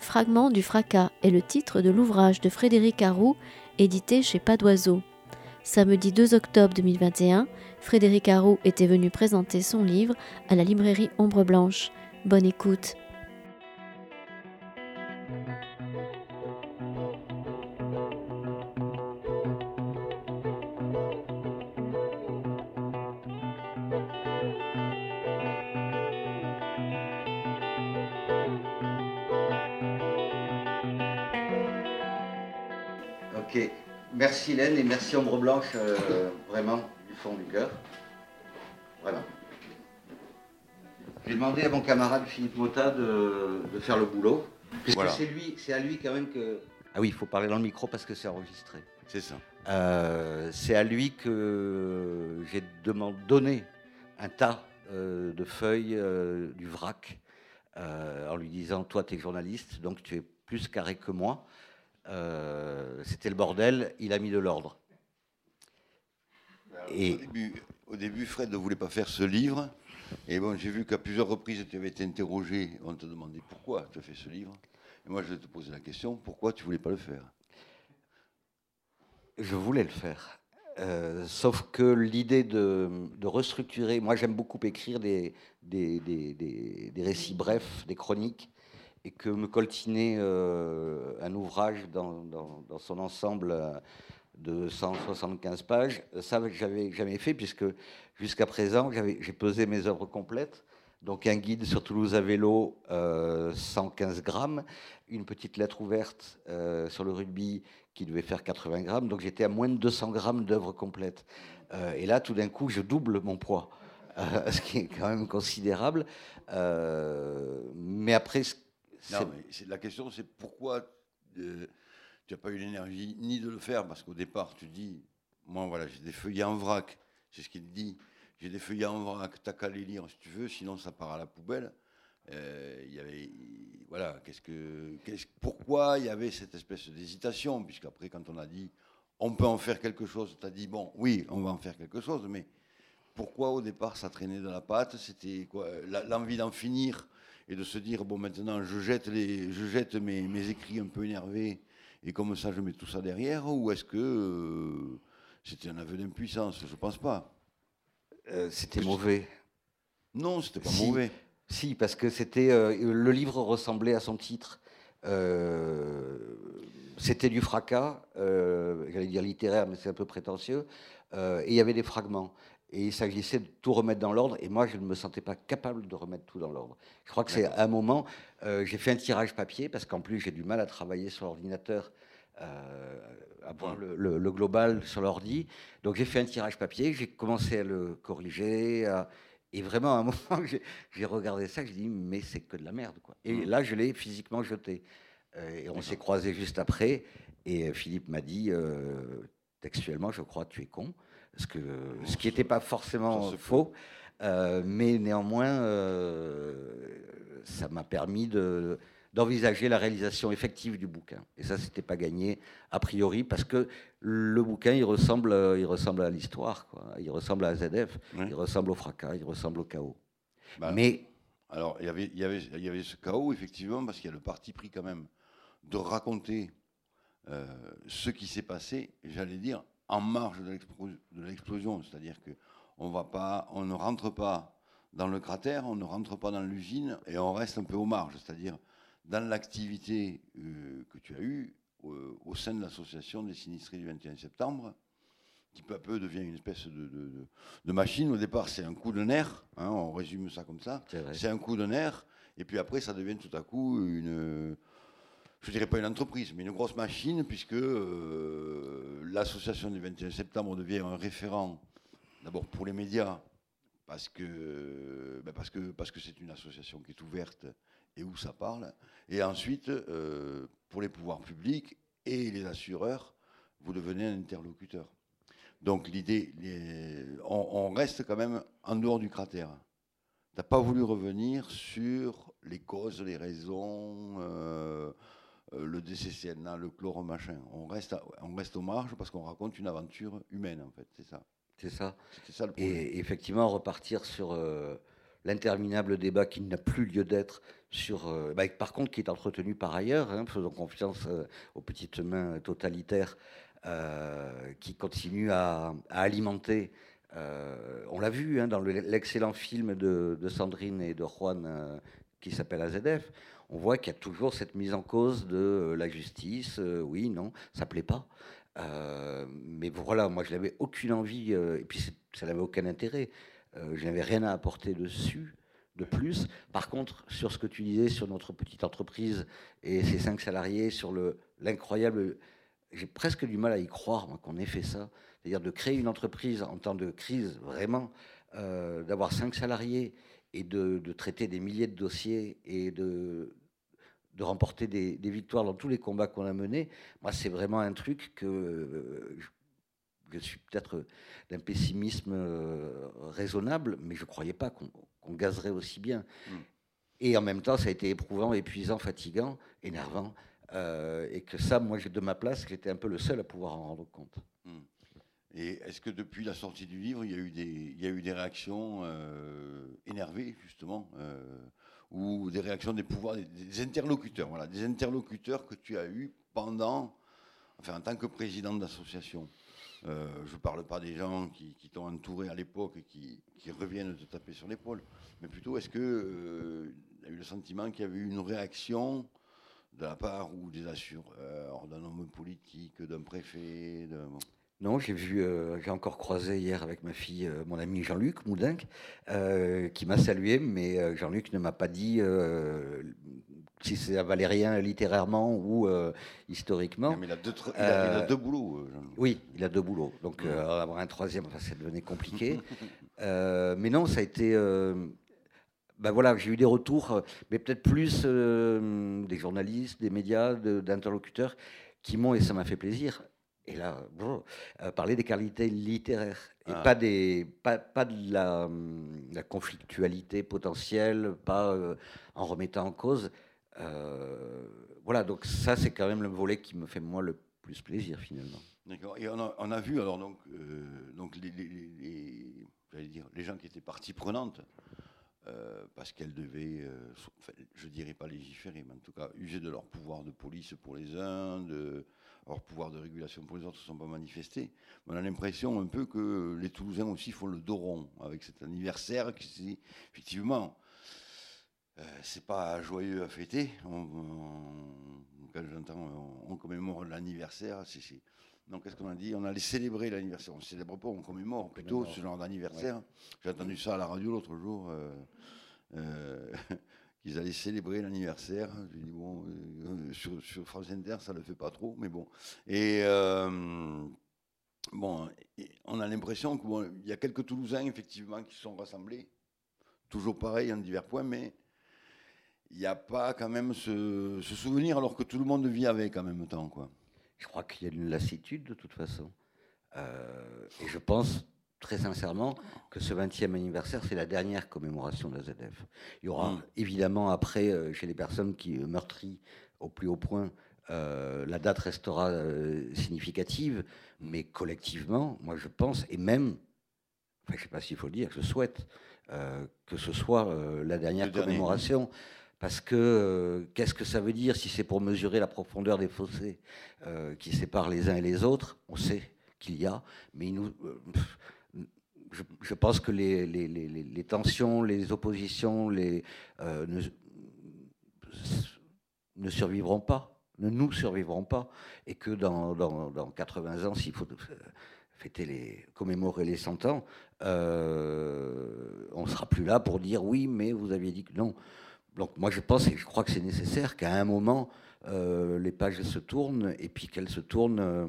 Fragment du fracas, est le titre de l'ouvrage de Frédéric Arroux, édité chez Pas d'Oiseau. Samedi 2 octobre 2021, Frédéric Arroux était venu présenter son livre à la librairie Ombre Blanche. Bonne écoute. Merci Ombre Blanche, euh, vraiment, du fond du cœur. Voilà. J'ai demandé à mon camarade Philippe Mota de, de faire le boulot. Puisque Voilà. c'est lui, c'est à lui quand même que. Ah oui, il faut parler dans le micro parce que c'est enregistré. C'est ça. Euh, c'est à lui que j'ai donné un tas euh, de feuilles euh, du vrac en lui disant Toi, tu es journaliste, donc tu es plus carré que moi. C'était le bordel, il a mis de l'ordre. Et- Au, début, au début, Fred ne voulait pas faire ce livre. Et bon, j'ai vu qu'à plusieurs reprises, tu avais été interrogé. On te demandait pourquoi tu as fait ce livre? Et moi, je te posais la question pourquoi tu voulais pas le faire? Je voulais le faire. Euh, sauf que l'idée de, de restructurer, moi j'aime beaucoup écrire des, des, des- des- récits brefs, des chroniques, et que me coltiner euh, un ouvrage dans, dans- dans son ensemble euh, de 175 pages, ça j'avais jamais fait, puisque jusqu'à présent j'ai pesé mes œuvres complètes. Donc un guide sur Toulouse à vélo, euh, 115 grammes, une petite lettre ouverte euh, sur le rugby qui devait faire 80 grammes. Donc j'étais à moins de 200 grammes d'œuvre complète. Euh, et là, tout d'un coup, je double mon poids, euh, ce qui est quand même considérable. Euh, mais après, Non, mais la question, c'est pourquoi euh, tu n'as pas eu l'énergie ni de le faire Parce qu'au départ, tu dis Moi, voilà, j'ai des feuillets en vrac. C'est ce qu'il dit. J'ai des feuillets en vrac, t'as qu'à les lire si tu veux, sinon ça part à la poubelle. Euh, voilà, qu'est-ce que, qu'est-ce- pourquoi il y avait cette espèce d'hésitation Puisqu'après, quand on a dit on peut en faire quelque chose, tu as dit bon, oui, on va en faire quelque chose, mais pourquoi au départ ça traînait de la pâte C'était quoi L'envie d'en finir et de se dire bon, maintenant je jette, les, je jette mes, mes écrits un peu énervés et comme ça je mets tout ça derrière Ou est-ce que euh, c'était un aveu d'impuissance? Je pense pas. euh, c'était mauvais. Non, c'était pas Si. mauvais. Si, parce que c'était euh, le livre ressemblait à son titre. C'était du fracas, j'allais dire littéraire, mais c'est un peu prétentieux. et il y avait des fragments. Et il s'agissait de tout remettre dans l'ordre. Et moi, je ne me sentais pas capable de remettre tout dans l'ordre. Je crois que c'est à un moment, euh, j'ai fait un tirage papier, parce qu'en plus, j'ai du mal à travailler sur l'ordinateur, euh, à voir le, le- le global sur l'ordi. Donc j'ai fait un tirage papier, j'ai commencé à le corriger. à- et vraiment, à un moment, j'ai- regardé ça, j'ai dit, mais c'est que de la merde. Quoi. Et là, je l'ai physiquement jeté. Euh, et on s'est croisés juste après. Et Philippe m'a dit, euh, textuellement, je crois, tu es con. Ce, que, ce qui n'était pas forcément faux. Euh, mais néanmoins, euh, ça m'a permis de d'envisager la réalisation effective du bouquin. Et ça, c'était pas gagné a priori parce que le bouquin, il ressemble, il ressemble à l'histoire, quoi. Il ressemble à ZF, Ouais. il ressemble au fracas, il ressemble au chaos. Bah, Mais Alors, il y avait- il y avait, il y avait ce chaos, effectivement, parce qu'il y a le parti pris quand même de raconter euh, ce qui s'est passé, j'allais dire, en marge de l'explo- de l'explosion. C'est-à-dire que on va pas, on ne rentre pas dans le cratère, on ne rentre pas dans l'usine, et on reste un peu aux marges. C'est-à-dire dans l'activité euh, que tu as eue euh, au sein de l'association des sinistrés du 21 septembre, qui peu à peu devient une espèce de, de- de- de machine. Au départ, c'est un coup de nerf, hein, on résume ça comme ça. C'est un coup de nerf, et puis après, ça devient tout à coup une, je dirais pas une entreprise, mais une grosse machine, puisque euh, l'association du 21 septembre devient un référent, d'abord pour les médias, parce que ben parce que parce que c'est une association qui est ouverte et où ça parle, et ensuite euh, pour les pouvoirs publics et les assureurs, vous devenez un interlocuteur. Donc l'idée, on, reste quand même en dehors du cratère. Tu n'as pas voulu revenir sur les causes, les raisons, euh, le DCCNA, le chloro machin. On reste, à- on reste aux marges parce qu'on raconte une aventure humaine, en fait. C'est ça. c'est ça. Ça le problème. Et effectivement, repartir sur euh, l'interminable débat qui n'a plus lieu d'être sur, euh, bah, par contre, qui est entretenu par ailleurs, hein, faisons confiance euh, aux petites mains totalitaires qui continuent à, alimenter. on l'a vu hein, dans l'excellent film de, de, Sandrine et de Juan qui s'appelle AZF. On voit qu'il y a toujours cette mise en cause de la justice. oui, non, ça plaît pas. mais voilà, moi je n'avais aucune envie, et puis ça n'avait aucun intérêt. Euh, je n'avais rien à apporter dessus de plus. Par contre, sur ce que tu disais sur notre petite entreprise et ses cinq salariés, sur l'incroyable, j'ai presque du mal à y croire qu'on ait fait ça, c'est-à-dire de créer une entreprise en temps de crise, vraiment, euh, d'avoir cinq salariés et de, traiter des milliers de dossiers et de, de remporter des, des, victoires dans tous les combats qu'on a menés. Moi, c'est vraiment un truc que euh, je suis peut-être d'un pessimisme euh, raisonnable, mais je ne croyais pas qu'on gazerait aussi bien. Mm. Et en même temps, ça a été éprouvant, épuisant, fatigant, énervant. Euh, et que ça, moi, de ma place, j'étais un peu le seul à pouvoir en rendre compte. Mm. Et est-ce que depuis la sortie du livre, il y a eu des, réactions euh, énervées, justement, ou des réactions des pouvoirs, des, interlocuteurs, voilà, des interlocuteurs que tu as eus pendant, enfin, en tant que président d'association? Euh, je ne parle pas des gens qui, t'ont entouré à l'époque et qui, reviennent te taper sur l'épaule, mais plutôt est-ce que euh, a eu le sentiment qu'il y avait eu une réaction de la part ou des assureurs, d'un homme politique, d'un préfet Non, j'ai vu, euh, j'ai encore croisé hier avec ma fille mon ami Jean-Luc Moudinck, qui m'a salué, mais Jean-Luc ne m'a pas dit si c'est valérien littérairement ou euh, historiquement. mais il a deux, il a, deux boulots. Euh, oui, il a deux boulots. Donc euh, avoir un troisième, enfin, ça devenait compliqué. mais non, ça a été. ben voilà, j'ai eu des retours, mais peut-être plus des journalistes, des médias, d'interlocuteurs qui m'ont, et ça m'a fait plaisir, et là, parler des qualités littéraires et ah. pas, des, pas, pas de la, la, conflictualité potentielle, pas en remettant en cause euh, voilà, donc ça, c'est quand même le volet qui me fait moi le plus plaisir finalement. D'accord. Et on a, on a, vu alors donc, euh, donc les, les, dire, les gens qui étaient partie prenante, euh, parce qu'elles devaient, je dirais pas légiférer, mais en tout cas user de leur pouvoir de police pour les uns, de leur pouvoir de régulation pour les autres, ne sont pas manifestés. on a l'impression un peu que les Toulousains aussi font le dos rond avec cet anniversaire qui, effectivement, euh, c'est pas joyeux à fêter. On, quand j'entends, on, commémore l'anniversaire. Donc, qu'est-ce qu'on a dit? On allait célébrer l'anniversaire. On ne célèbre pas, on commémore plutôt ce genre d'anniversaire. J'ai entendu ça à la radio l'autre jour. Euh, euh, qu'ils allaient célébrer l'anniversaire. J'ai dit, bon, sur, France Inter, ça ne le fait pas trop, mais bon. Et bon, on a l'impression qu'il y a quelques Toulousains, effectivement, qui se sont rassemblés. Toujours pareil en divers points, mais il n'y a pas quand même ce, souvenir alors que tout le monde vit avec en même temps. Quoi. Je crois qu'il y a une lassitude de toute façon. Euh, et je pense très sincèrement que ce 20e anniversaire, c'est la dernière commémoration de la ZF. Il y aura mm. évidemment après, euh, chez les personnes qui meurtrient au plus haut point, euh, la date restera significative, mais collectivement, moi je pense, et même, enfin, je ne sais pas s'il faut le dire, je souhaite que ce soit la dernière commémoration. Parce que euh, qu'est-ce que ça veut dire si c'est pour mesurer la profondeur des fossés euh, qui séparent les uns et les autres? On sait qu'il y a, mais euh, je, pense que les, tensions, les oppositions ne, survivront pas, ne nous survivront pas, et que dans 80 ans, s'il faut fêter les, commémorer les 100 ans, on ne sera plus là pour dire oui, mais vous aviez dit que non. Donc moi je pense et je crois que c'est nécessaire qu'à un moment euh, les pages se tournent et puis qu'elles se tournent euh,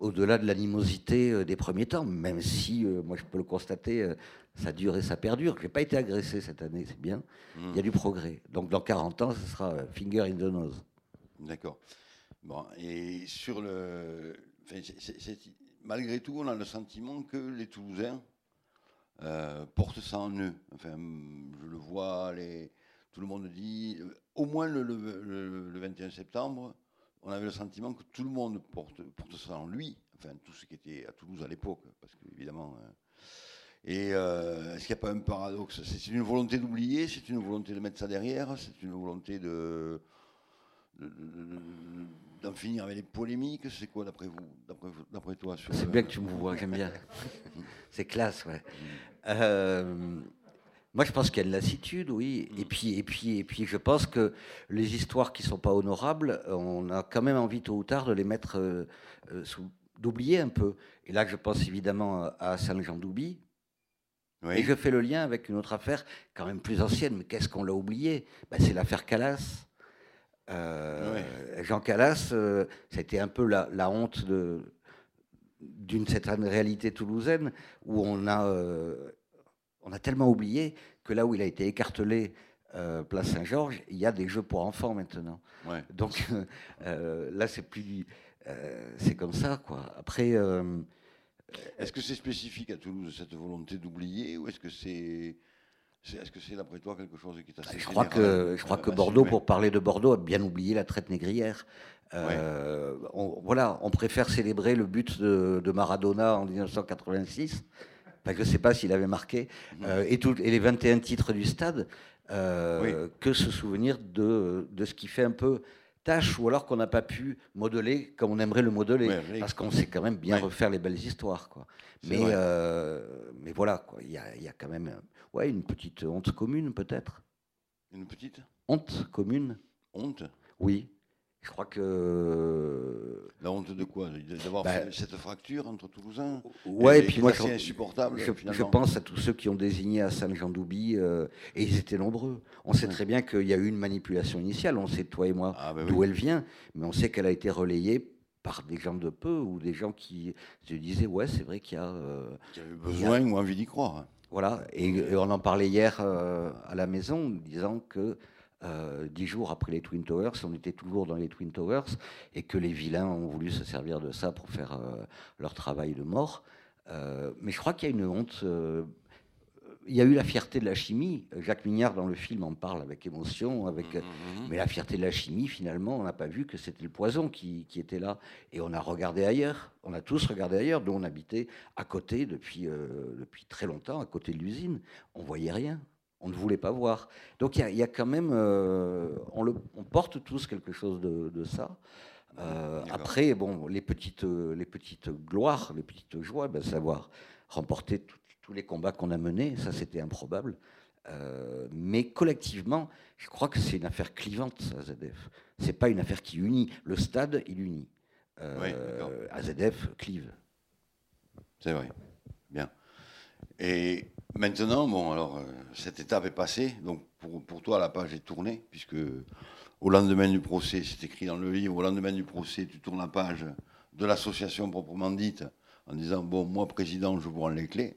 au-delà de l'animosité euh, des premiers temps, même si moi je peux le constater, ça dure et ça perdure. Je n'ai pas été agressé cette année, c'est bien. Il y a du progrès. Donc dans 40 ans, ce sera finger in the nose. D'accord. Bon, et sur le. malgré tout, on a le sentiment que les Toulousains euh, porte ça en eux. Je le vois, tout le monde dit, au moins le, le, 21 septembre, on avait le sentiment que tout le monde porte, ça en lui, enfin tout ce qui était à Toulouse à l'époque, parce qu'évidemment. Euh, Et euh, est-ce qu'il n'y a pas un paradoxe? C'est une volonté d'oublier, c'est une volonté de mettre ça derrière, c'est une volonté de, d'en finir avec les polémiques. C'est quoi d'après vous, d'après toi C'est bien que tu me vois, j'aime bien. c'est classe, ouais. Euh, moi, je pense qu'il y a de lassitude, oui. Et puis, et puis, et puis, je pense que les histoires qui sont pas honorables, on a quand même envie tôt ou tard de les mettre euh, sous, d'oublier un peu. Et là, je pense évidemment à Saint-Jean d'Oubi, et je fais le lien avec une autre affaire, quand même plus ancienne, mais qu'est-ce qu'on l'a oublié ben, C'est l'affaire Calas. Euh, Jean Calas, euh, c'était un peu la, honte d'une certaine réalité toulousaine où on a, euh, on a tellement oublié que là où il a été écartelé, place Saint-Georges, il y a des jeux pour enfants maintenant. Donc là, c'est plus, c'est comme ça, quoi. Après. Est-ce que c'est spécifique à Toulouse, cette volonté d'oublier, ou est-ce que c'est... Est-ce que c'est d'après toi quelque chose qui est assez Je crois que, je crois que Bordeaux, pour parler de Bordeaux, a bien oublié la traite négrière. Euh, on, voilà, on préfère célébrer le but de, Maradona en 1986. je ne sais pas s'il avait marqué, mhm. euh, et, et, les 21 titres du stade, euh, que se souvenir de, de, ce qui fait un peu tâche ou alors qu'on n'a pas pu modeler comme on aimerait le modeler. parce qu'on sait quand même bien refaire les belles histoires. Quoi. Mais, mais voilà, il y a, y a, quand même ouais, une petite honte commune peut-être. Une petite? Honte commune. Honte? Oui. Je crois que. La honte de quoi? D'avoir bah, fait cette fracture entre Toulousains? Ouais, et, puis moi, je, insupportable, je, pense à tous ceux qui ont désigné Hassan Jean Doubi, euh, et ils étaient nombreux. On sait très bien qu'il y a eu une manipulation initiale, on sait, toi et moi, ah, bah d'où elle vient, mais on sait qu'elle a été relayée par des gens de peu ou des gens qui se disaient Ouais, c'est vrai qu'il y a. Euh, eu besoin ou envie d'y croire. Voilà, et, on en parlait hier euh, à la maison, disant que euh, dix jours après les Twin Towers, on était toujours dans les Twin Towers et que les vilains ont voulu se servir de ça pour faire euh, leur travail de mort. Mais je crois qu'il y a une honte. Il y a eu la fierté de la chimie. Jacques Mignard, dans le film, en parle avec émotion. Avec, mmh, mmh, mmh. Mais la fierté de la chimie, finalement, on n'a pas vu que c'était le poison qui, qui, était là. Et on a regardé ailleurs. On a tous regardé ailleurs, dont on habitait à côté depuis, depuis très longtemps, à côté de l'usine. On voyait rien on ne voulait pas voir. Donc il y, a quand même, euh, on, le, porte tous quelque chose de, ça. Euh, après, bon, les petites, les petites gloires, les petites joies, ben, savoir remporter tous les combats qu'on a menés, ça c'était improbable. Euh, mais collectivement, je crois que c'est une affaire clivante, AZF. C'est pas une affaire qui unit. Le stade, il unit. AZF clive. C'est vrai. Bien. Et maintenant, bon, alors, euh, cette étape est passée. Donc, pour, toi, la page est tournée, puisque au lendemain du procès, c'est écrit dans le livre, au lendemain du procès, tu tournes la page de l'association proprement dite, en disant, bon, moi, président, je vous rends les clés.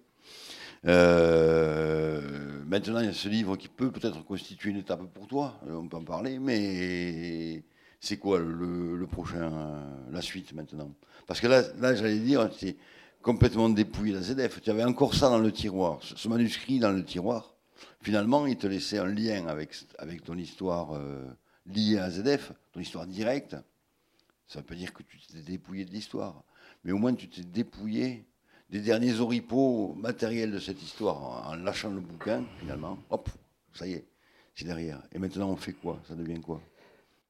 Euh, maintenant, il y a ce livre qui peut peut-être constituer une étape pour toi, euh, on peut en parler, mais c'est quoi le, prochain, la suite maintenant? Parce que là, j'allais dire, c'est complètement dépouillé la ZF. Tu avais encore ça dans le tiroir, ce manuscrit dans le tiroir. Finalement, il te laissait un lien avec, avec ton histoire euh, liée à ZF, ton histoire directe. Ça veut pas dire que tu t'es dépouillé de l'histoire, mais au moins tu t'es dépouillé des derniers oripeaux matériels de cette histoire en lâchant le bouquin, finalement. Hop, ça y est, c'est derrière. Et maintenant, on fait quoi? Ça devient quoi?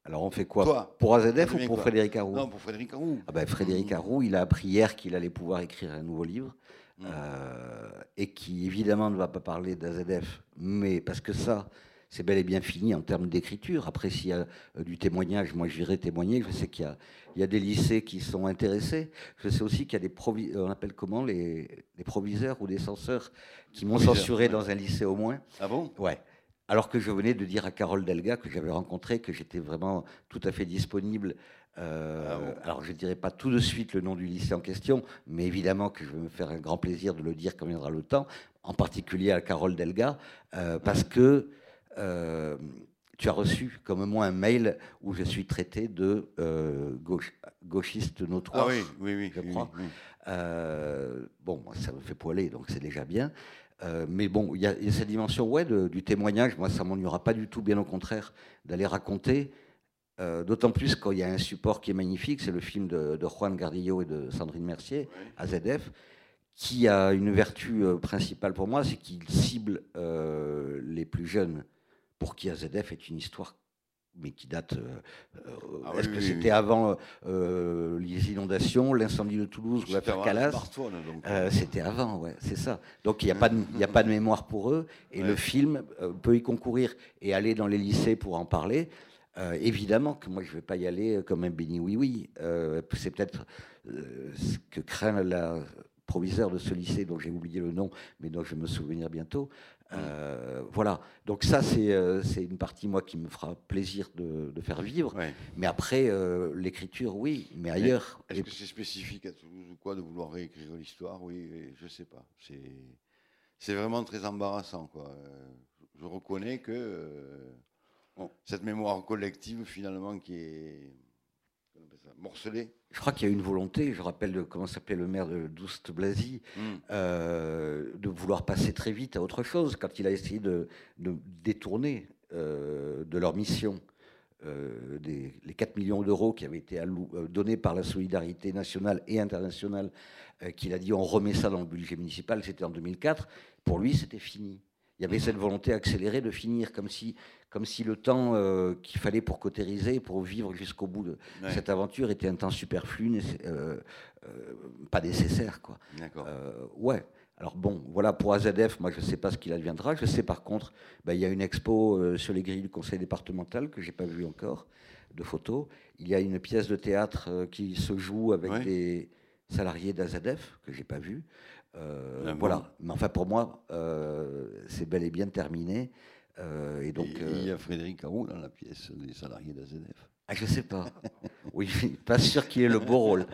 Alors on fait quoi? Pour AZF ou pour Frédéric Harou? Non, pour Frédéric Harou. Ah ben, Frédéric Harou, il a appris hier qu'il allait pouvoir écrire un nouveau livre. Mm. Euh, et qui évidemment ne va pas parler d'AZF, mais parce que ça, c'est bel et bien fini en termes d'écriture. Après, s'il y a euh, du témoignage, moi j'irai témoigner. Je sais qu'il y, a, des lycées qui sont intéressés. Je sais aussi qu'il y a des proviseurs, on appelle comment les, proviseurs ou des censeurs qui m'ont censuré dans un lycée au moins. Ah bon? Ouais. Alors que je venais de dire à Carole Delga, que j'avais rencontré, que j'étais vraiment tout à fait disponible. Euh, ah alors je ne dirai pas tout de suite le nom du lycée en question, mais évidemment que je vais me faire un grand plaisir de le dire quand viendra le temps, en particulier à Carole Delga, euh, parce que euh, tu as reçu comme moi un mail où je suis traité de gauchiste notoire. Ah oui, oui, oui. Je crois. bon, ça me fait poiler, donc c'est déjà bien. Euh, mais bon, il y, a cette dimension ouais, du témoignage. Moi, ça m'ennuiera pas du tout, bien au contraire, d'aller raconter. Euh, d'autant plus quand il y a un support qui est magnifique, c'est le film de, Juan Gardillo et de Sandrine Mercier, AZF, qui a une vertu principale pour moi, c'est qu'il cible les plus jeunes, pour qui AZF est une histoire mais qui date. Euh, euh, ah est-ce que c'était avant euh, les inondations, l'incendie de Toulouse ou l'affaire Calas C'était avant, ouais, c'est ça. Donc il n'y a, pas de, a pas de mémoire pour eux, et le film peut y concourir et aller dans les lycées pour en parler. évidemment que moi je ne vais pas y aller comme un béni oui oui. c'est peut-être ce que craint la proviseur de ce lycée dont j'ai oublié le nom, mais dont je vais me souvenir bientôt. Euh, voilà, donc ça euh, c'est une partie moi qui me fera plaisir de, faire vivre. Mais après euh, l'écriture, oui, mais ailleurs. Est-ce que c'est spécifique à Toulouse ou quoi de vouloir réécrire l'histoire? Oui, je sais pas. C'est vraiment très embarrassant quoi. Je reconnais que cette mémoire collective finalement qui est morcelée je crois qu'il y a une volonté, je rappelle comment s'appelait le maire de Douste Blazy, hmm. euh, de vouloir passer très vite à autre chose quand il a essayé de, détourner euh, de leur mission euh, les 4 millions d'euros qui avaient été donnés par la solidarité nationale et internationale, qu'il a dit on remet ça dans le budget municipal, c'était en 2004. Pour lui, c'était fini. Il y avait cette volonté accélérée de finir, comme si, comme si le temps euh, qu'il fallait pour cautériser, pour vivre jusqu'au bout de cette aventure était un temps superflu, euh, euh, pas nécessaire. Quoi. ouais. Alors bon, voilà pour AZF, moi je ne sais pas ce qu'il adviendra. Je sais par contre, bah, il y a une expo sur les grilles du conseil départemental que j'ai pas vu encore, de photos. Il y a une pièce de théâtre qui se joue avec des salariés d'AZF que j'ai pas vu. Euh, voilà. Mais enfin, pour moi, euh, c'est bel et bien terminé. Euh, et donc, il y a Frédéric Harou dans la pièce des salariés d'AZF. Ah, je sais pas. Oui, pas sûr qu'il ait le beau rôle.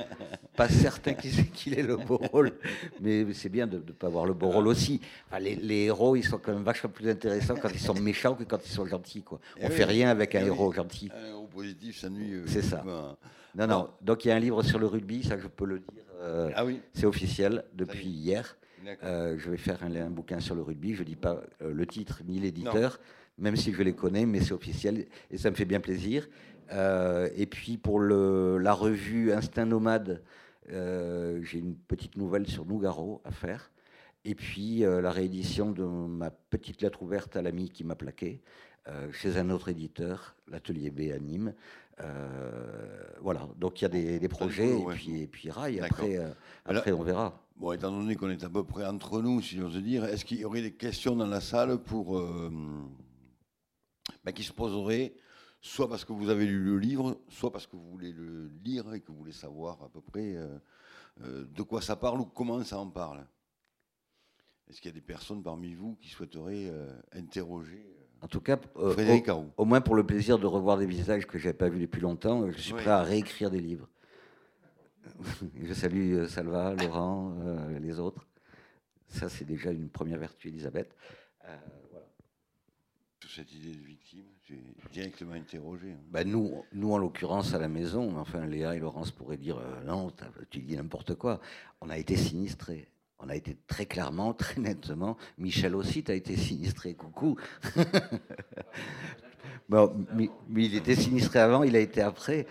Pas certain qu'il ait le beau rôle. Mais c'est bien de ne pas avoir le beau rôle aussi. les, héros, ils sont quand même vachement plus intéressants quand ils sont méchants que quand ils sont gentils. Quoi. On ne fait rien avec un eh héros gentil. Un héros positif, ça nuit. C'est ça. Non, non. Donc il y a un livre sur le rugby, ça je peux le dire. Euh, ah oui. C'est officiel depuis hier. Euh, je vais faire un, bouquin sur le rugby. Je ne dis pas euh, le titre ni l'éditeur, même si je les connais, mais c'est officiel et ça me fait bien plaisir. et puis pour le, la revue Instinct Nomade, j'ai une petite nouvelle sur Nougaro à faire. Et puis la réédition de ma petite lettre ouverte à l'ami qui m'a plaqué chez un autre éditeur, l'Atelier B à Nîmes. Euh, voilà, donc il y a des, projets et, puis, et puis rail, après, euh, après on verra. Bon, étant donné qu'on est à peu près entre nous, si j'ose dire, est-ce qu'il y aurait des questions dans la salle pour, euh, ben, qui se poseraient, soit parce que vous avez lu le livre, soit parce que vous voulez le lire et que vous voulez savoir à peu près de quoi ça parle ou comment ça en parle? Est-ce qu'il y a des personnes parmi vous qui souhaiteraient interroger en tout cas, euh, au, moins pour le plaisir de revoir des visages que je n'avais pas vus depuis longtemps, je suis prêt à réécrire des livres. je salue euh, Salva, Laurent, euh, les autres. Ça, c'est déjà une première vertu, Elisabeth. voilà. Cette idée de victime, j'ai directement interrogé. Hein. Ben nous, nous, en l'occurrence, à la maison, enfin, Léa et Laurence pourraient dire non, tu dis n'importe quoi. On a été sinistrés on a été très clairement, très nettement. Michel aussi, tu as été sinistré, coucou. bon, mais, il était sinistré avant, il a été après.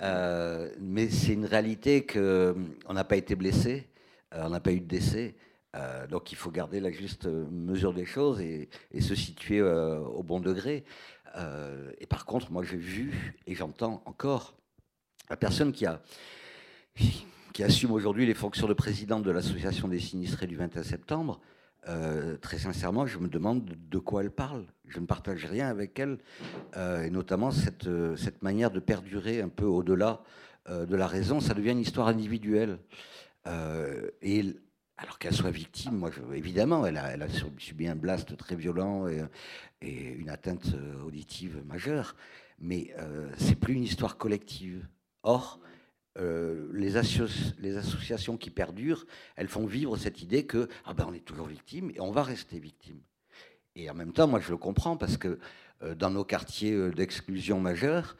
Euh, mais c'est une réalité qu'on euh, n'a pas été blessé, euh, on n'a pas eu de décès. donc il faut garder la juste mesure des choses et, et se situer au bon degré. et par contre, moi j'ai vu et j'entends encore la personne qui a qui assume aujourd'hui les fonctions de présidente de l'association des sinistrés du 21 septembre, euh, très sincèrement, je me demande de quoi elle parle. Je ne partage rien avec elle, euh, et notamment cette, euh, cette manière de perdurer un peu au-delà de la raison. Ça devient une histoire individuelle. et alors qu'elle soit victime, moi, évidemment, elle a, elle a, subi un blast très violent et, et une atteinte auditive majeure, mais c'est plus une histoire collective. Or, euh, les, associations qui perdurent, elles font vivre cette idée que ah ben, on est toujours victime et on va rester victime. Et en même temps, moi je le comprends parce que euh, dans nos quartiers euh, d'exclusion majeure,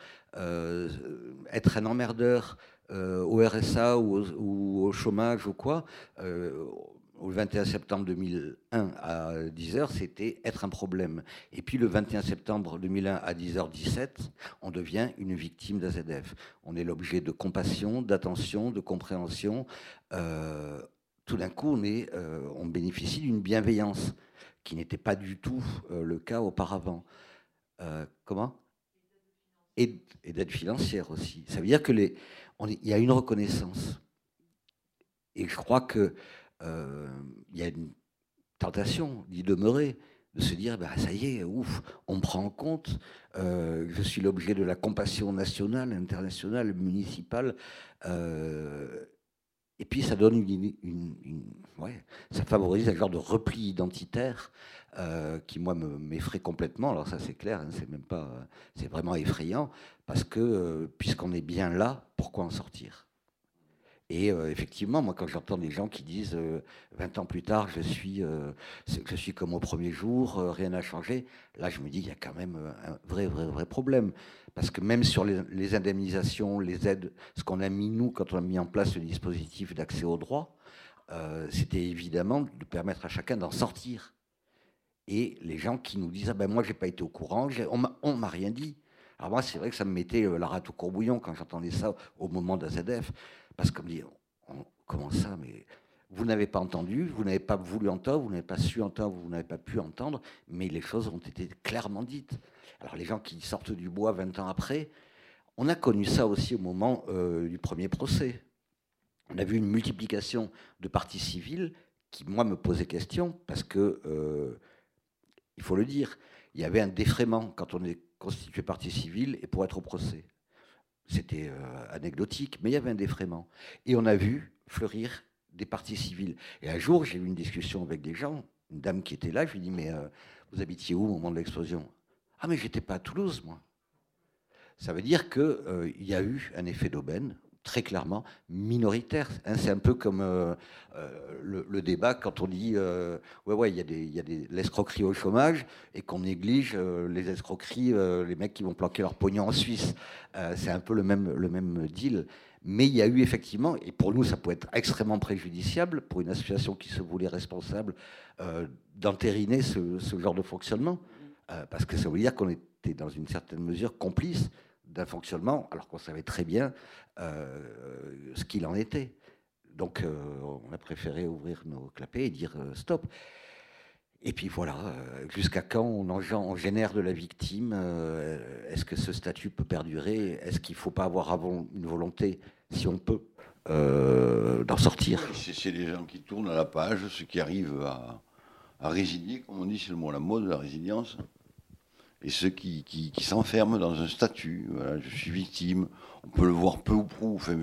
être un emmerdeur au RSA ou au, chômage ou quoi, le 21 septembre 2001 à 10h, c'était être un problème. Et puis le 21 septembre 2001 à 10h17, on devient une victime d'AZF. On est l'objet de compassion, d'attention, de compréhension. Euh, tout d'un coup, on, est, on bénéficie d'une bienveillance qui n'était pas du tout le cas auparavant. comment? Et, d'aide financière aussi. Ça veut dire que les, il y a une reconnaissance. Et je crois qu'il euh, y a une tentation d'y demeurer, de se dire bah, ça y est, ouf, on me prend en compte, euh, je suis l'objet de la compassion nationale, internationale, municipale. Euh, et puis ça donne une, ouais, ça favorise un genre de repli identitaire qui moi m'effraie complètement. Alors ça c'est clair, hein, c'est même pas, c'est vraiment effrayant parce que puisqu'on est bien là, pourquoi en sortir? Et euh, effectivement, moi, quand j'entends des gens qui disent 20 ans plus tard, je suis, je suis comme au premier jour, rien n'a changé, là, je me dis, il y a quand même un vrai, vrai, vrai problème. Parce que même sur les, indemnisations, les aides, ce qu'on a mis, nous, quand on a mis en place le dispositif d'accès au droit, c'était évidemment de permettre à chacun d'en sortir et les gens qui nous disent ah ben moi j'ai pas été au courant, on m'a rien dit. Alors moi c'est vrai que ça me mettait euh, la rate au courbouillon quand j'entendais ça au moment d'AZF, parce qu'on me dit comment ça mais vous n'avez pas entendu, vous n'avez pas voulu entendre, vous n'avez pas su entendre, vous n'avez pas pu entendre, mais les choses ont été clairement dites. Alors les gens qui sortent du bois 20 ans après, on a connu ça aussi au moment euh, du premier procès. On a vu une multiplication de parties civiles qui, moi, me posait question parce que euh, il faut le dire, il y avait un défraiement quand on est constitué partie civile et pour être au procès. C'était euh, anecdotique, mais il y avait un défraiement. Et on a vu fleurir des parties civiles. Et un jour, j'ai eu une discussion avec des gens, une dame qui était là, je lui ai dit, mais euh, vous habitiez où au moment de l'explosion? Ah, mais j'étais pas à Toulouse, moi. Ça veut dire qu'il euh, y a eu un effet d'aubaine très clairement minoritaire. Hein. c'est un peu comme euh, euh, le, débat quand on dit euh, ouais ouais il y a des il y a des l'escroquerie au chômage et qu'on néglige les escroqueries les mecs qui vont planquer leur pognon en Suisse. c'est un peu le même le même deal. Mais il y a eu effectivement, et pour nous ça peut être extrêmement préjudiciable pour une association qui se voulait responsable d'entériner ce, ce, genre de fonctionnement, parce que ça veut dire qu'on était dans une certaine mesure complice d'un fonctionnement, alors qu'on savait très bien euh, ce qu'il en était. Donc euh, on a préféré ouvrir nos clapets et dire euh, stop. Et puis voilà, jusqu'à quand on, génère de la victime Est-ce que ce statut peut perdurer? Est-ce qu'il ne faut pas avoir une volonté, si on peut, d'en sortir? C'est les gens qui tournent à la page, ceux qui arrivent à, résilier, comme on dit, c'est le mot la mode, la résilience et ceux qui, qui, s'enferment dans un statut. je suis victime, on peut le voir peu ou prou. Enfin,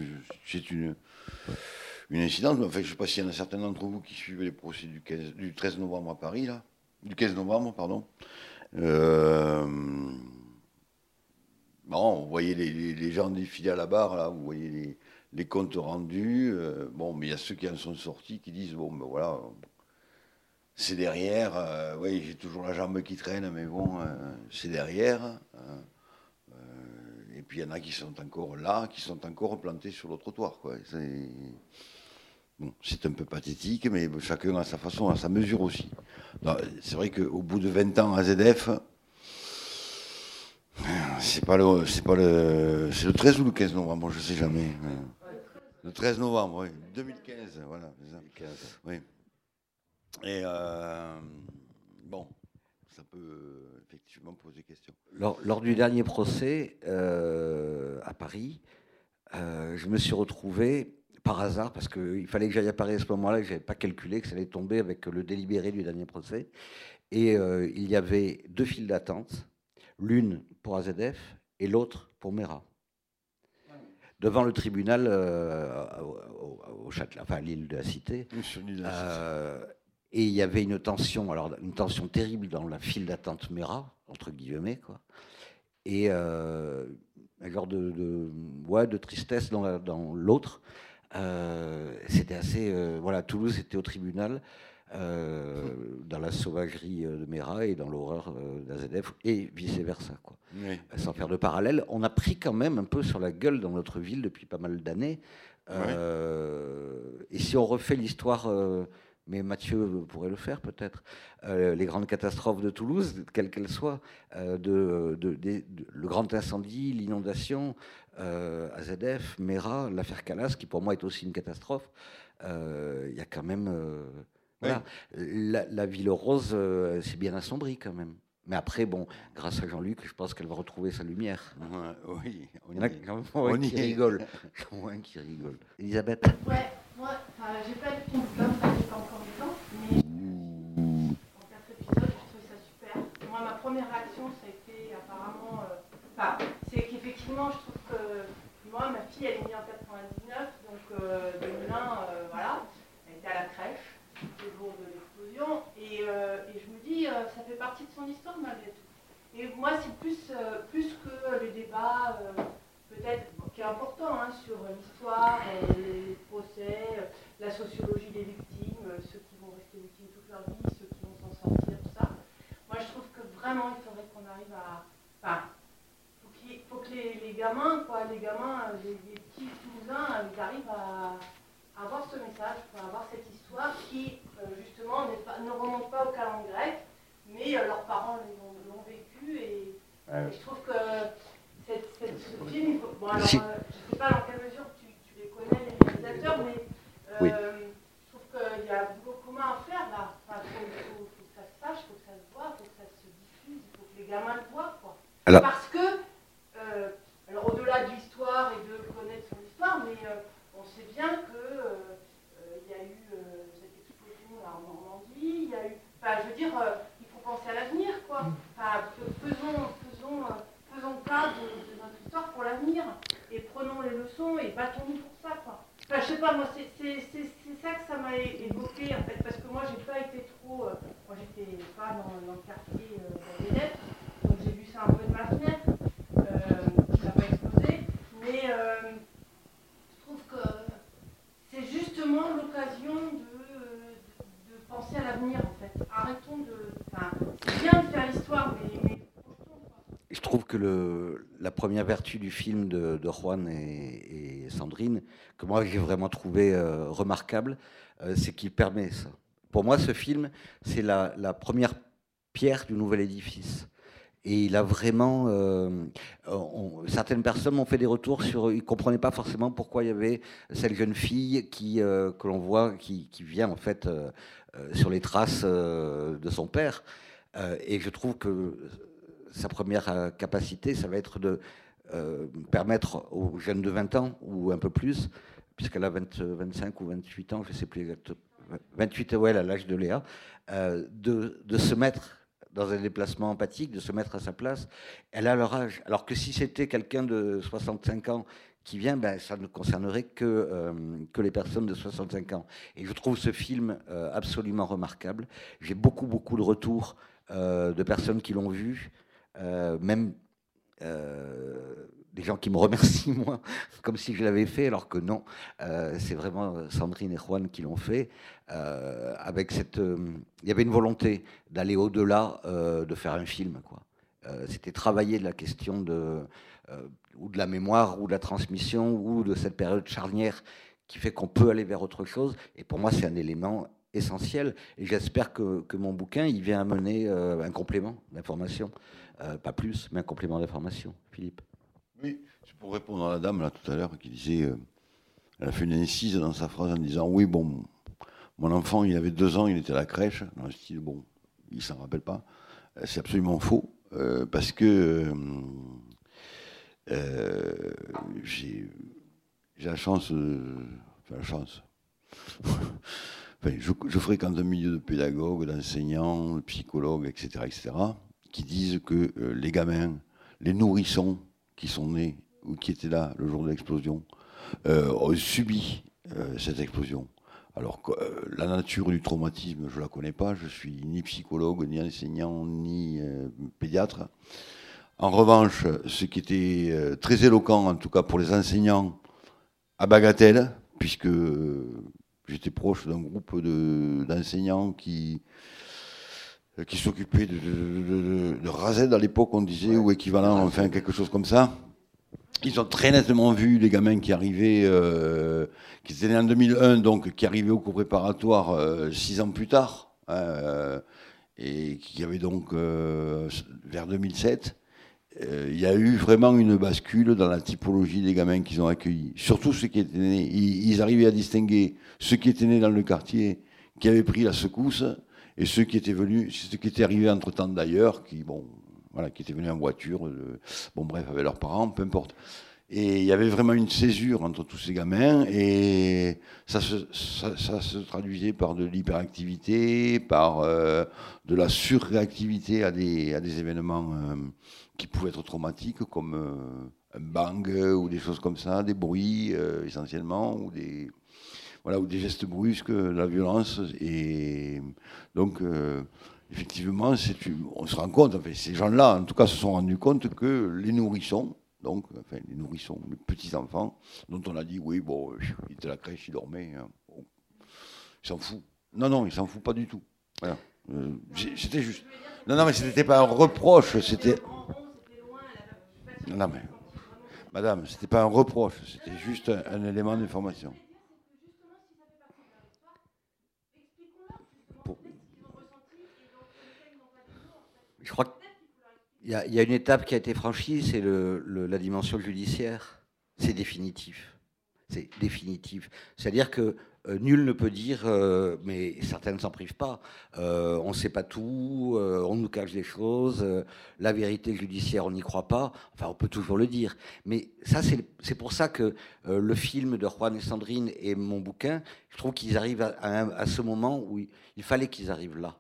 c'est une, une incidence. Enfin, je ne sais pas s'il y en a certains d'entre vous qui suivent les procès du, du 13 novembre à Paris, là. Du 15 novembre, pardon. Euh, bon, vous voyez les, gens défiler à la barre, là, vous voyez les, les comptes rendus. Euh, bon, mais il y a ceux qui en sont sortis qui disent bon, ben voilà, c'est derrière. Euh, oui, j'ai toujours la jambe qui traîne, mais bon, euh, c'est derrière. Euh, et puis il y en a qui sont encore là, qui sont encore plantés sur le trottoir. C'est un peu pathétique, mais chacun a sa façon, à sa mesure aussi. C'est vrai qu'au bout de 20 ans à ZF, c'est pas le, c'est pas le, c'est le 13 ou le 15 novembre, je sais jamais. Le 13 novembre, oui, 2015, voilà. 2015. Oui. Et euh, bon, ça peut effectivement poser question. Lors, du dernier procès euh, à Paris, euh, je me suis retrouvé par hasard, parce qu'il fallait que j'aille à Paris à ce moment-là, que je n'avais pas calculé que ça allait tomber avec le délibéré du dernier procès. Et il y avait deux files d'attente, l'une pour AZF et l'autre pour Mera devant le tribunal au, Châtelet, enfin l'île de la Cité. Et il y avait une tension, alors une tension terrible dans la file d'attente Mera, entre guillemets, quoi. Et euh, un genre de, de, ouais, de tristesse dans, dans l'autre. Euh, c'était assez. Euh, voilà, Toulouse était au tribunal, dans la sauvagerie de Mera et dans l'horreur d'AZF, et vice-versa, quoi. Sans faire de parallèle. On a pris quand même un peu sur la gueule dans notre ville depuis pas mal d'années. Et si on refait l'histoire mais Mathieu pourrait le faire peut-être, euh, les grandes catastrophes de Toulouse, quelles qu'elles soient, euh, de, le grand incendie, l'inondation, euh, AZF, Mera, l'affaire Calas, qui pour moi est aussi une catastrophe. il y a quand même. voilà. La, la, Ville Rose, c'est bien assombri quand même. Mais après, bon, grâce à Jean-Luc, je pense qu'elle va retrouver sa lumière. oui, on y, a quand même on qui rigole. Moins qui rigole. Elisabeth? Ouais, moi, j'ai pas du tout première réaction, ça a été apparemment. Euh, c'est qu'effectivement, je trouve que moi, ma fille, elle est née en 99, donc euh, 2001, euh, voilà, elle était à la crèche, le jour de l'explosion, et, euh, je me dis, ça fait partie de son histoire malgré tout. Et moi, c'est plus, plus que les débats peut-être qui est important hein, sur l'histoire, les procès, la sociologie des victimes, ceux qui vont rester victimes toute leur vie, ceux qui vont s'en sortir, tout ça. Moi, je trouve que vraiment, il faudrait qu'on arrive à. Enfin, il faut, que les, gamins, quoi, les gamins, les, petits Toulousains, ils arrivent à, avoir ce message, à avoir cette histoire qui, euh, justement, ne remonte pas au calendrier grec, mais euh, leurs parents l'ont vécu et, je trouve que ce film, bon, alors, euh, je ne sais pas dans quelle mesure tu, tu les connais, les réalisateurs, mais euh, je trouve qu'il y a beaucoup commun à faire là. Il faut, que ça se sache, il faut que ça se voit, il faut que ça se diffuse, il faut que les gamins le voient. Quoi. Parce que, euh, alors au-delà de l'histoire et de connaître son histoire, mais on sait bien qu'il y a eu cette explosion en Normandie, il y a eu. Enfin, je veux dire, il faut penser à l'avenir, quoi. Enfin, faisons. faisons faisons cas de, notre histoire pour l'avenir et prenons les leçons et battons-nous pour ça. Quoi. Enfin, je sais pas, moi, c'est ça que ça m'a évoqué, en fait, parce que moi, j'ai pas été trop. Euh, moi, j'étais pas dans, le quartier euh, lettres, donc j'ai vu ça un peu de ma fenêtre. Euh, ça n'a pas explosé. Mais euh, je trouve que c'est justement l'occasion de, de, penser à l'avenir, en fait. Arrêtons de. Enfin, c'est bien de faire l'histoire, mais je trouve que la première vertu du film de, Juan et, Sandrine, que moi j'ai vraiment trouvé euh, remarquable, euh, c'est qu'il permet ça. Pour moi, ce film, c'est la, première pierre du nouvel édifice. Et il a vraiment. Euh, certaines personnes m'ont fait des retours sur. Ils ne comprenaient pas forcément pourquoi il y avait cette jeune fille qui, que l'on voit, qui, vient en fait sur les traces de son père. et je trouve que sa première euh, capacité, ça va être de euh, permettre aux jeunes de 20 ans ou un peu plus, puisqu'elle a 25 ou 28 ans, je ne sais plus exactement, 28, ouais, à l'âge de Léa, euh, de, se mettre dans un déplacement empathique, de se mettre à sa place. Elle a leur âge. Alors que si c'était quelqu'un de 65 ans qui vient, ben, ça ne concernerait que, que les personnes de 65 ans. Et je trouve ce film absolument remarquable. J'ai beaucoup, beaucoup de retours de personnes qui l'ont vu, même euh, des gens qui me remercient, moi, comme si je l'avais fait, alors que non, euh, c'est vraiment Sandrine et Juan qui l'ont fait. avec cette, il y avait une volonté d'aller au-delà de faire un film. C'était travailler la question de ou de la mémoire ou de la transmission ou de cette période charnière qui fait qu'on peut aller vers autre chose. Et pour moi, c'est un élément essentiel. Et j'espère que, que, mon bouquin, il vient amener un complément d'information. Euh, pas plus, mais un complément d'information. Philippe Oui, c'est pour répondre à la dame là tout à l'heure qui disait, euh, elle a fait une incise dans sa phrase en disant oui, bon, mon enfant, il avait deux ans, il était à la crèche, dans le style, bon, il s'en rappelle pas. Euh, c'est absolument faux, parce que j'ai la chance, enfin la chance. Je, fréquente un milieu de pédagogues, d'enseignants, de psychologues, etc., etc qui disent que euh, les gamins, les nourrissons qui sont nés ou qui étaient là le jour de l'explosion, euh, ont subi euh, cette explosion. Alors que la nature du traumatisme, je ne la connais pas, je suis ni psychologue, ni enseignant, ni pédiatre. En revanche, ce qui était très éloquent, en tout cas pour les enseignants, à Bagatelle, puisque j'étais proche d'un groupe d'enseignants qui euh, qui s'occupait de, de, de, à l'époque, on disait, ou équivalent, enfin quelque chose comme ça. Ils ont très nettement vu les gamins qui arrivaient, euh, qui étaient nés en 2001, donc qui arrivaient au cours préparatoire euh, six ans plus tard, hein, et qui avaient donc vers 2007. Euh, il y a eu vraiment une bascule dans la typologie des gamins qu'ils ont accueillis. Surtout ceux qui étaient nés. Ils, arrivaient à distinguer ceux qui étaient nés dans le quartier, qui avaient pris la secousse, et ceux qui étaient venus, ceux qui étaient arrivés entre temps d'ailleurs, qui, bon, voilà, qui étaient venus en voiture, euh, bon bref, avec leurs parents, peu importe. Et il y avait vraiment une césure entre tous ces gamins, et ça se, ça, se traduisait par de l'hyperactivité, par euh, de la surréactivité à des, à des événements qui pouvaient être traumatiques, comme un bang ou des choses comme ça, des bruits essentiellement, ou des, voilà, ou des gestes brusques, la violence. Et donc, effectivement, on se rend compte, ces gens-là, en tout cas, se sont rendus compte que les nourrissons, donc, enfin, les nourrissons, les petits-enfants, dont on a dit, oui, bon, il était à la crèche, il dormait, hein, il s'en fout. Non, non, il s'en fout pas du tout. Euh, c'était juste. Non, non, mais c'était pas un reproche, c'était. Madame, c'était pas un reproche, c'était juste un élément d'information. Je crois qu'il y, a une étape qui a été franchie, c'est la dimension judiciaire. C'est définitif. C'est définitif. C'est-à-dire que nul ne peut dire, euh, mais certains ne s'en privent pas, euh, on ne sait pas tout, on nous cache des choses, la vérité judiciaire, on n'y croit pas. Enfin, on peut toujours le dire. Mais ça, c'est pour ça que le film de Juan et Sandrine et mon bouquin, je trouve qu'ils arrivent à, ce moment où il fallait qu'ils arrivent là.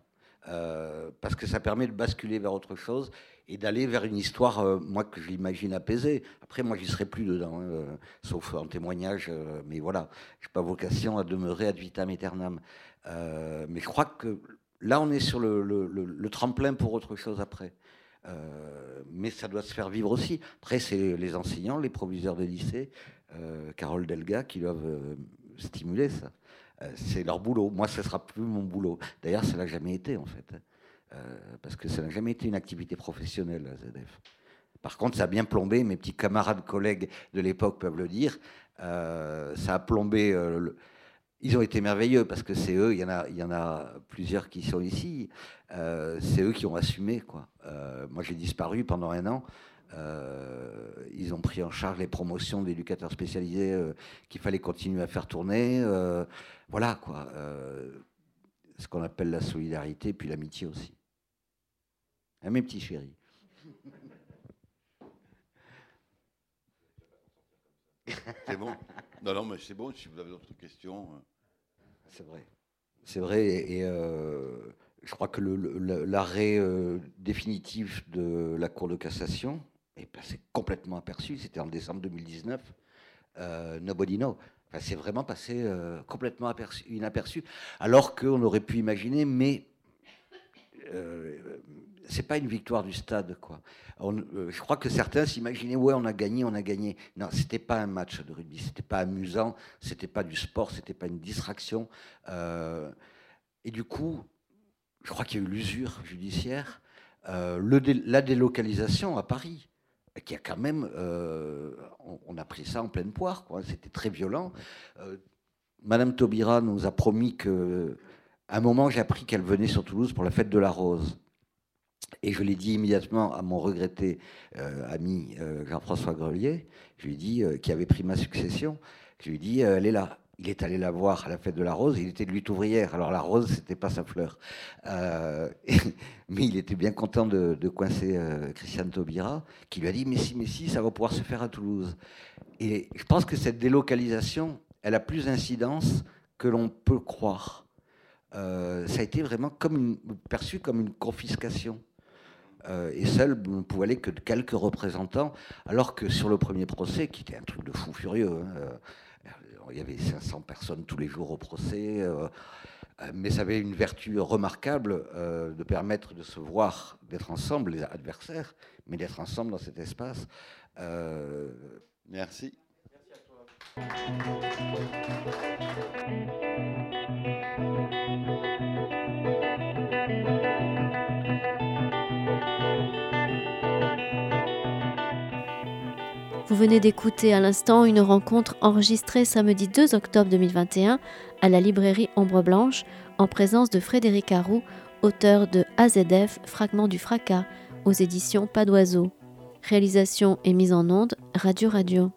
Euh, parce que ça permet de basculer vers autre chose et d'aller vers une histoire, euh, moi, que je l'imagine apaisée. Après, moi, j'y serai plus dedans, hein, euh, sauf en témoignage, mais voilà, je n'ai pas vocation à demeurer ad vitam aeternam. mais je crois que là, on est sur le, tremplin pour autre chose après. mais ça doit se faire vivre aussi. Après, c'est les enseignants, les proviseurs de lycée, Carole Delga, qui doivent stimuler ça. Euh, c'est leur boulot. Moi, ce sera plus mon boulot. D'ailleurs, ça n'a jamais été, en fait. Euh, parce que ça n'a jamais été une activité professionnelle, la ZF. Par contre, ça a bien plombé, mes petits camarades collègues de l'époque peuvent le dire, euh, ça a plombé. ils ont été merveilleux parce que c'est eux, il y, en a, plusieurs qui sont ici, c'est eux qui ont assumé. Moi, j'ai disparu pendant un an. Euh, ils ont pris en charge les promotions d'éducateurs spécialisés euh, qu'il fallait continuer à faire tourner. Euh, voilà quoi. ce qu'on appelle la solidarité, puis l'amitié aussi. Hein, mes petits chéris. C'est bon. Non, non, mais c'est bon. Si vous avez d'autres questions. C'est vrai. C'est vrai. Et, je crois que l'arrêt définitif de la Cour de cassation, est passé complètement aperçu. C'était en décembre 2019. Euh, Nobody Know. Enfin, c'est vraiment passé euh, complètement aperçu, inaperçu, alors qu'on aurait pu imaginer, mais euh, c'est pas une victoire du stade, quoi. Euh, je crois que certains s'imaginaient, ouais, on a gagné, on a gagné. Non, c'était pas un match de rugby, c'était pas amusant, c'était pas du sport, c'était pas une distraction. et du coup, je crois qu'il y a eu l'usure judiciaire, le la délocalisation à Paris qui a quand même, euh, on, a pris ça en pleine poire, quoi. C'était très violent. Euh, Madame Taubira nous a promis que, à un moment, j'ai appris qu'elle venait sur Toulouse pour la fête de la Rose. Et je l'ai dit immédiatement à mon regretté euh, ami Jean-François Grelier, je lui ai dit, qui avait pris ma succession, je lui ai dit, elle est là il est allé la voir à la fête de la rose, il était de lutte ouvrière, alors la rose, c'était pas sa fleur. Euh, mais il était bien content de, coincer euh, Christiane Taubira, qui lui a dit, mais si, mais si, ça va pouvoir se faire à Toulouse. Et je pense que cette délocalisation, elle a plus d'incidence que l'on peut croire. Euh, ça a été vraiment comme perçu comme une confiscation. et seul ne pouvait aller que quelques représentants, alors que sur le premier procès, qui était un truc de fou furieux, hein, il y avait 500 personnes tous les jours au procès, euh, euh, mais ça avait une vertu remarquable euh, de permettre de se voir, d'être ensemble, les adversaires, mais d'être ensemble dans cet espace. Merci. Merci à toi. Vous venez d'écouter à l'instant une rencontre enregistrée samedi 2 octobre 2021 à la librairie Ombre Blanche en présence de Frédéric Harou, auteur de AZF, Fragment du fracas, aux éditions Pas d'oiseau. Réalisation et mise en onde, Radio Radio.